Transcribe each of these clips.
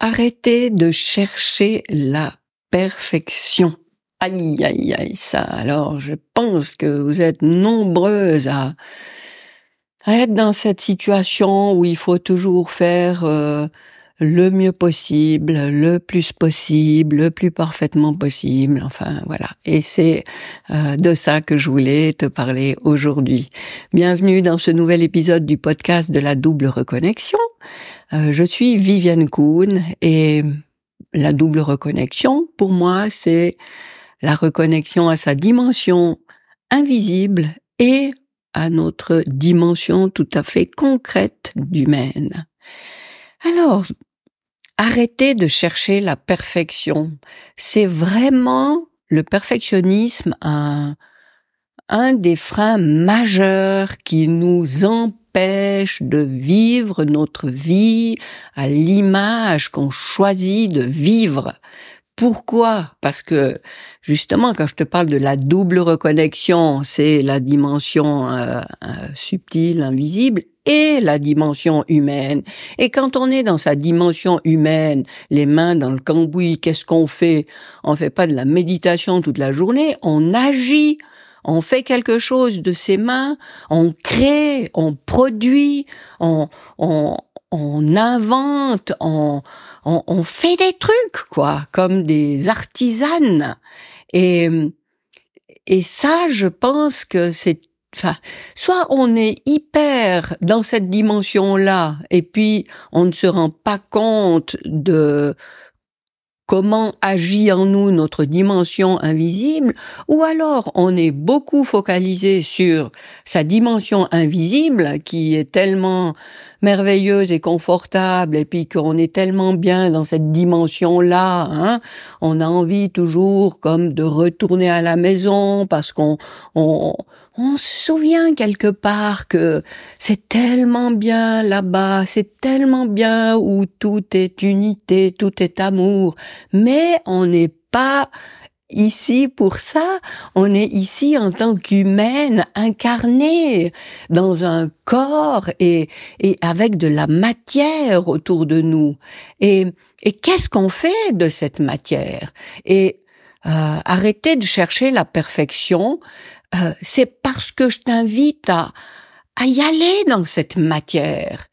Arrêtez de chercher la perfection. Aïe, aïe, aïe, ça. Alors, je pense que vous êtes nombreuses à, être dans cette situation où il faut toujours faire euh, le mieux possible, le plus possible, le plus parfaitement possible. Enfin, voilà. Et c'est euh, de ça que je voulais te parler aujourd'hui. Bienvenue dans ce nouvel épisode du podcast de la double reconnexion. Euh, je suis Viviane Kuhn et la double reconnexion, pour moi, c'est la reconnexion à sa dimension invisible et à notre dimension tout à fait concrète d'humaine. Alors, arrêtez de chercher la perfection. C'est vraiment le perfectionnisme un, un des freins majeurs qui nous empêche de vivre notre vie à l'image qu'on choisit de vivre. Pourquoi? Parce que justement, quand je te parle de la double reconnexion, c'est la dimension euh, euh, subtile, invisible, et la dimension humaine. Et quand on est dans sa dimension humaine, les mains dans le cambouis, qu'est-ce qu'on fait? On fait pas de la méditation toute la journée, on agit. On fait quelque chose de ses mains, on crée, on produit, on, on, on invente, on, on, fait des trucs, quoi, comme des artisanes. Et, et ça, je pense que c'est Enfin, soit on est hyper dans cette dimension-là, et puis on ne se rend pas compte de comment agit en nous notre dimension invisible, ou alors on est beaucoup focalisé sur sa dimension invisible qui est tellement merveilleuse et confortable, et puis qu'on est tellement bien dans cette dimension-là, hein, on a envie toujours comme de retourner à la maison parce qu'on on, on se souvient quelque part que c'est tellement bien là-bas, c'est tellement bien où tout est unité, tout est amour, mais on n'est pas ici pour ça, on est ici en tant qu'humaine incarnée dans un corps et, et avec de la matière autour de nous. Et, et qu'est-ce qu'on fait de cette matière? Et euh, arrêter de chercher la perfection, euh, c'est parce que je t'invite à, à y aller dans cette matière.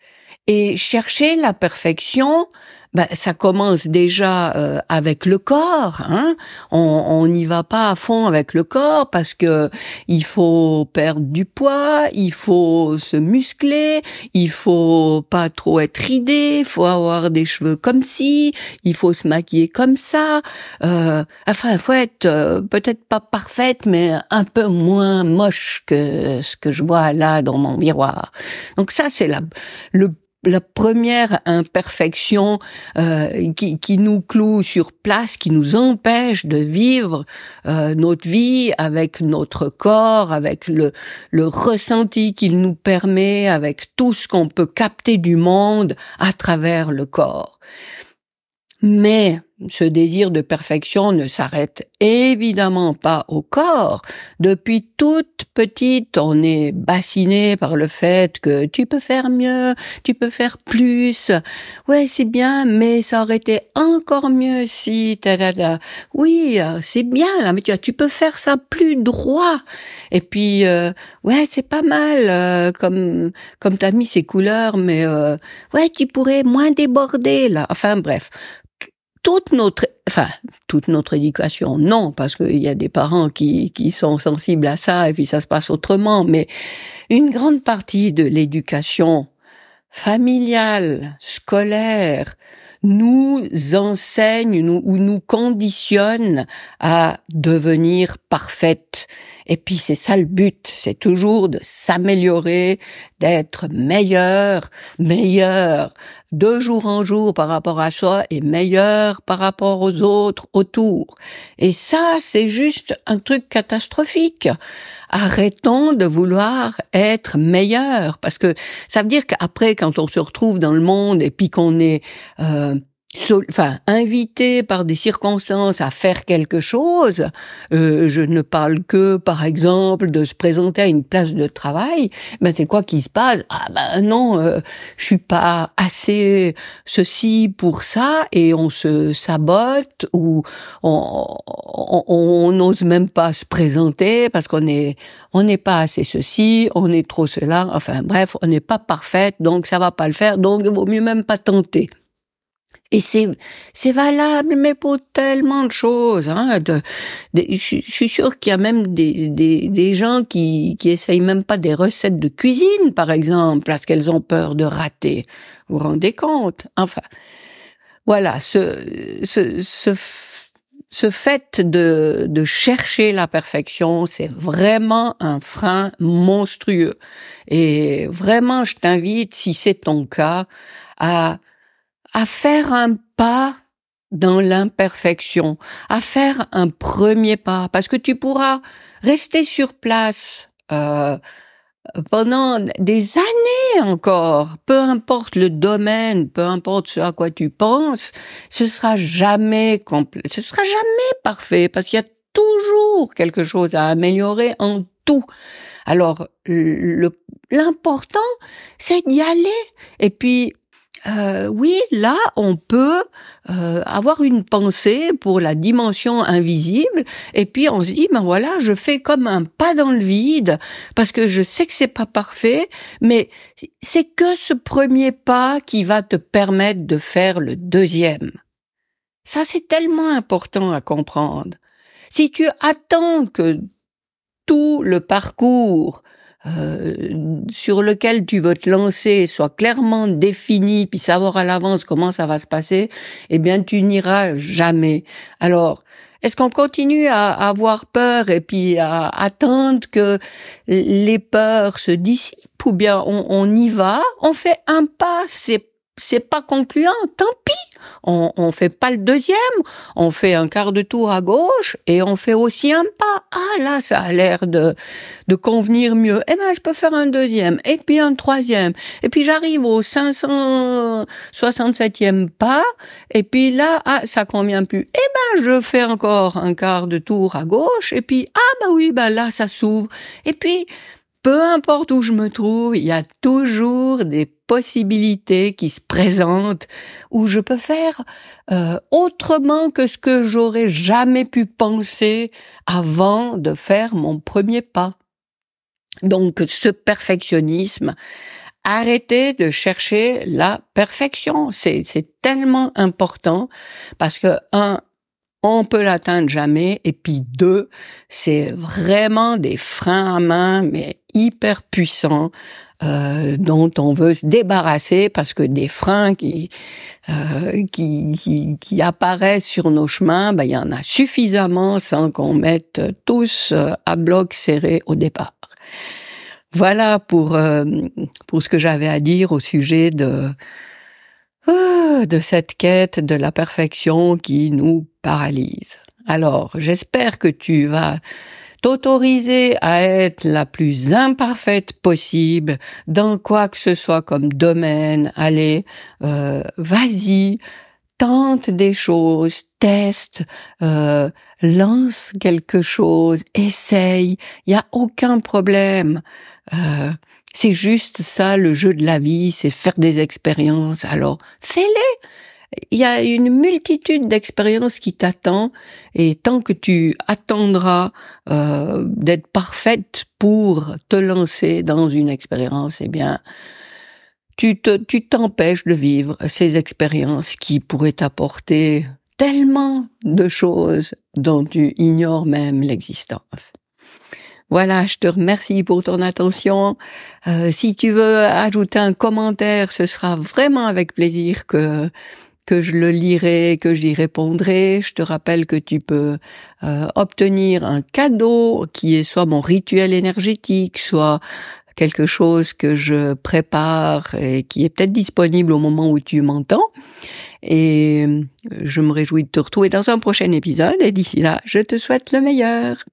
Et chercher la perfection, ben, ça commence déjà euh, avec le corps. Hein on n'y va pas à fond avec le corps parce que il faut perdre du poids, il faut se muscler, il faut pas trop être ridé, il faut avoir des cheveux comme ci, il faut se maquiller comme ça. Euh, enfin, il faut être euh, peut-être pas parfaite, mais un peu moins moche que ce que je vois là dans mon miroir. Donc ça, c'est la, le la première imperfection euh, qui, qui, nous cloue sur place, qui nous empêche de vivre euh, notre vie avec notre corps, avec le, le ressenti qu'il nous permet, avec tout ce qu'on peut capter du monde à travers le corps. Mais ce désir de perfection ne s'arrête évidemment pas au corps. Depuis toute petite, on est bassiné par le fait que tu peux faire mieux, tu peux faire plus. Ouais, c'est bien, mais ça aurait été encore mieux si ta Oui, c'est bien là, mais tu tu peux faire ça plus droit. Et puis euh, ouais, c'est pas mal euh, comme comme t'as mis ces couleurs, mais euh, ouais, tu pourrais moins déborder là. Enfin bref, toute notre, enfin, toute notre éducation, non, parce qu'il y a des parents qui, qui sont sensibles à ça et puis ça se passe autrement, mais une grande partie de l'éducation familiale, scolaire, nous enseigne nous, ou nous conditionne à devenir parfaite. Et puis c'est ça le but, c'est toujours de s'améliorer, d'être meilleur, meilleur, de jour en jour par rapport à soi et meilleur par rapport aux autres autour. Et ça, c'est juste un truc catastrophique. Arrêtons de vouloir être meilleur parce que ça veut dire qu'après, quand on se retrouve dans le monde et puis qu'on est euh, enfin invité par des circonstances à faire quelque chose, euh, je ne parle que par exemple de se présenter à une place de travail, ben c'est quoi qui se passe? Ah ben non, euh, je suis pas assez ceci pour ça et on se sabote ou on n'ose même pas se présenter parce qu'on est on n'est pas assez ceci, on est trop cela, enfin bref, on n'est pas parfaite donc ça va pas le faire donc il vaut mieux même pas tenter. Et c'est c'est valable, mais pour tellement de choses. Hein, je, suis sûr qu'il y a même des, des, des gens qui qui essayent même pas des recettes de cuisine, par exemple, parce qu'elles ont peur de rater. Vous vous rendez compte? Enfin, voilà, ce ce ce, ce fait de de chercher la perfection, c'est vraiment un frein monstrueux. Et vraiment, je t'invite, si c'est ton cas, à à faire un pas dans l'imperfection, à faire un premier pas, parce que tu pourras rester sur place euh, pendant des années encore, peu importe le domaine, peu importe ce à quoi tu penses, ce sera jamais complet, ce sera jamais parfait, parce qu'il y a toujours quelque chose à améliorer en tout. Alors, l'important, c'est d'y aller. Et puis, euh, oui, là, on peut euh, avoir une pensée pour la dimension invisible, et puis on se dit, ben voilà, je fais comme un pas dans le vide, parce que je sais que c'est pas parfait, mais c'est que ce premier pas qui va te permettre de faire le deuxième. Ça, c'est tellement important à comprendre. Si tu attends que tout le parcours euh, sur lequel tu veux te lancer soit clairement défini, puis savoir à l'avance comment ça va se passer, eh bien tu n'iras jamais. Alors, est-ce qu'on continue à, avoir peur et puis à attendre que les peurs se dissipent ou bien on, on y va, on fait un pas, c'est c'est pas concluant, tant pis. On, on fait pas le deuxième, on fait un quart de tour à gauche et on fait aussi un pas. Ah là, ça a l'air de de convenir mieux. Eh ben, je peux faire un deuxième et puis un troisième. Et puis j'arrive au 567e pas et puis là, ah, ça convient plus. Eh ben, je fais encore un quart de tour à gauche et puis ah bah oui, bah là ça s'ouvre. Et puis peu importe où je me trouve, il y a toujours des possibilités qui se présentent où je peux faire euh, autrement que ce que j'aurais jamais pu penser avant de faire mon premier pas. Donc ce perfectionnisme, arrêtez de chercher la perfection. C'est, tellement important parce que un, on peut l'atteindre jamais. Et puis deux, c'est vraiment des freins à main, mais hyper puissants euh, dont on veut se débarrasser parce que des freins qui, euh, qui, qui, apparaissent sur nos chemins, ben, il y en a suffisamment sans qu'on mette tous euh, à bloc serré au départ. Voilà pour, pour ce que j'avais à dire au sujet de, de cette quête de la perfection qui nous paralyse. Alors, j'espère que tu vas t'autoriser à être la plus imparfaite possible dans quoi que ce soit comme domaine. Allez, euh, vas-y, tente des choses, teste, euh, lance quelque chose, essaye. Il y a aucun problème. Euh, c'est juste ça le jeu de la vie, c'est faire des expériences. Alors fais-les il y a une multitude d'expériences qui t'attend et tant que tu attendras euh, d'être parfaite pour te lancer dans une expérience, eh bien, tu te, tu t'empêches de vivre ces expériences qui pourraient t'apporter tellement de choses dont tu ignores même l'existence. Voilà, je te remercie pour ton attention. Euh, si tu veux ajouter un commentaire, ce sera vraiment avec plaisir que que je le lirai, que j'y répondrai. Je te rappelle que tu peux euh, obtenir un cadeau qui est soit mon rituel énergétique, soit quelque chose que je prépare et qui est peut-être disponible au moment où tu m'entends. Et je me réjouis de te retrouver dans un prochain épisode et d'ici là, je te souhaite le meilleur.